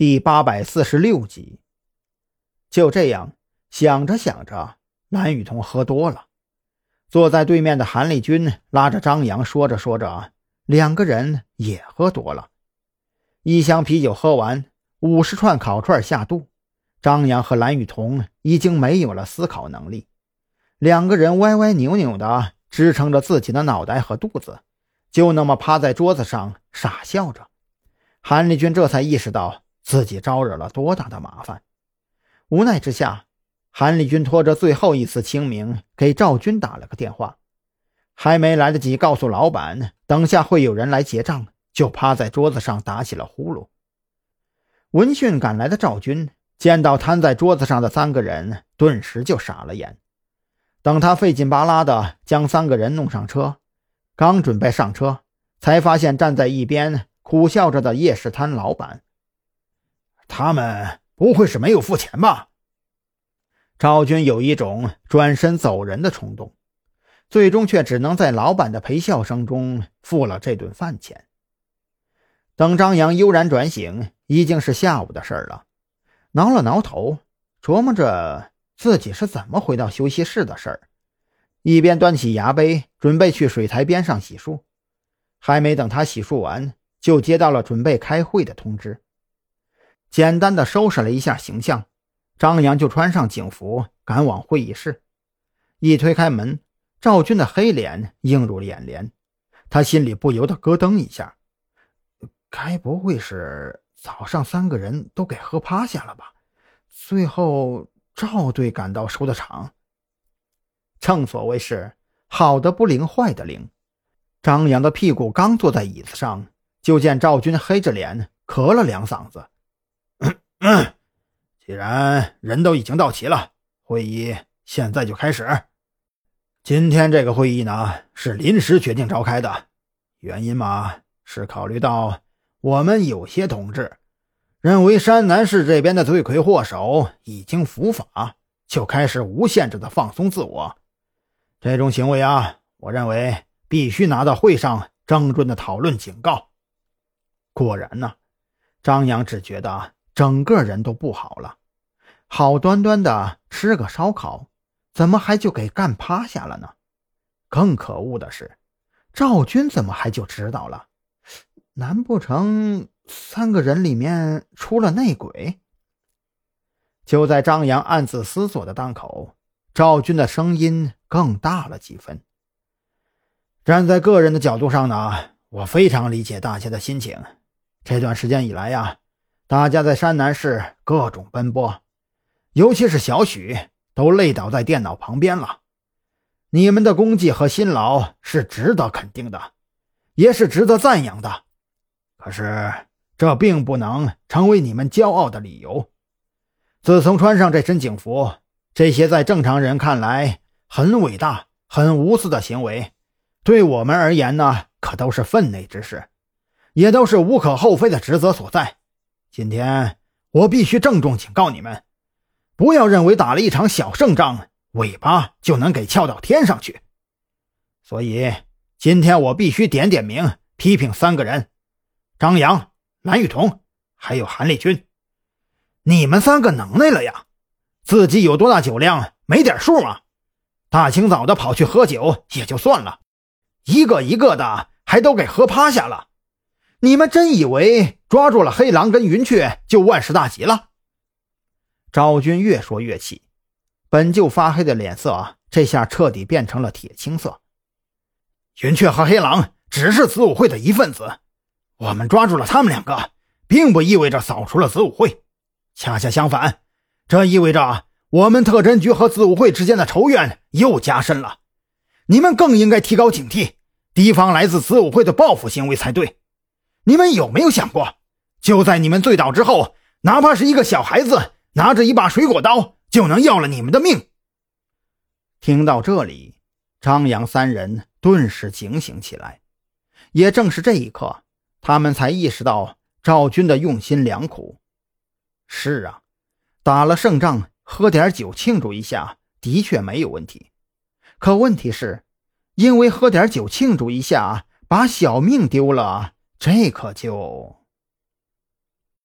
第八百四十六集，就这样想着想着，蓝雨桐喝多了，坐在对面的韩立军拉着张扬说着说着，两个人也喝多了。一箱啤酒喝完，五十串烤串下肚，张扬和蓝雨桐已经没有了思考能力，两个人歪歪扭扭的支撑着自己的脑袋和肚子，就那么趴在桌子上傻笑着。韩立军这才意识到。自己招惹了多大的麻烦！无奈之下，韩立军拖着最后一丝清明给赵军打了个电话，还没来得及告诉老板等下会有人来结账，就趴在桌子上打起了呼噜。闻讯赶来的赵军见到瘫在桌子上的三个人，顿时就傻了眼。等他费劲巴拉的将三个人弄上车，刚准备上车，才发现站在一边苦笑着的夜市摊老板。他们不会是没有付钱吧？赵军有一种转身走人的冲动，最终却只能在老板的陪笑声中付了这顿饭钱。等张扬悠然转醒，已经是下午的事儿了。挠了挠头，琢磨着自己是怎么回到休息室的事儿，一边端起牙杯准备去水台边上洗漱。还没等他洗漱完，就接到了准备开会的通知。简单的收拾了一下形象，张扬就穿上警服，赶往会议室。一推开门，赵军的黑脸映入眼帘，他心里不由得咯噔一下。该不会是早上三个人都给喝趴下了吧？最后赵队赶到收的场。正所谓是好的不灵，坏的灵。张扬的屁股刚坐在椅子上，就见赵军黑着脸咳了两嗓子。嗯，既然人都已经到齐了，会议现在就开始。今天这个会议呢是临时决定召开的，原因嘛是考虑到我们有些同志认为山南市这边的罪魁祸首已经伏法，就开始无限制的放松自我。这种行为啊，我认为必须拿到会上郑重的讨论警告。果然呢，张扬只觉得。整个人都不好了，好端端的吃个烧烤，怎么还就给干趴下了呢？更可恶的是，赵军怎么还就知道了？难不成三个人里面出了内鬼？就在张扬暗自思索的当口，赵军的声音更大了几分。站在个人的角度上呢，我非常理解大家的心情。这段时间以来呀。大家在山南市各种奔波，尤其是小许都累倒在电脑旁边了。你们的功绩和辛劳是值得肯定的，也是值得赞扬的。可是这并不能成为你们骄傲的理由。自从穿上这身警服，这些在正常人看来很伟大、很无私的行为，对我们而言呢，可都是分内之事，也都是无可厚非的职责所在。今天我必须郑重警告你们，不要认为打了一场小胜仗，尾巴就能给翘到天上去。所以今天我必须点点名批评三个人：张扬、蓝雨桐，还有韩立军。你们三个能耐了呀？自己有多大酒量没点数吗？大清早的跑去喝酒也就算了，一个一个的还都给喝趴下了。你们真以为抓住了黑狼跟云雀就万事大吉了？昭君越说越气，本就发黑的脸色啊这下彻底变成了铁青色。云雀和黑狼只是子午会的一份子，我们抓住了他们两个，并不意味着扫除了子午会，恰恰相反，这意味着我们特侦局和子午会之间的仇怨又加深了。你们更应该提高警惕，提防来自子午会的报复行为才对。你们有没有想过，就在你们醉倒之后，哪怕是一个小孩子拿着一把水果刀，就能要了你们的命？听到这里，张扬三人顿时警醒起来。也正是这一刻，他们才意识到赵军的用心良苦。是啊，打了胜仗，喝点酒庆祝一下，的确没有问题。可问题是，因为喝点酒庆祝一下，把小命丢了。这可就。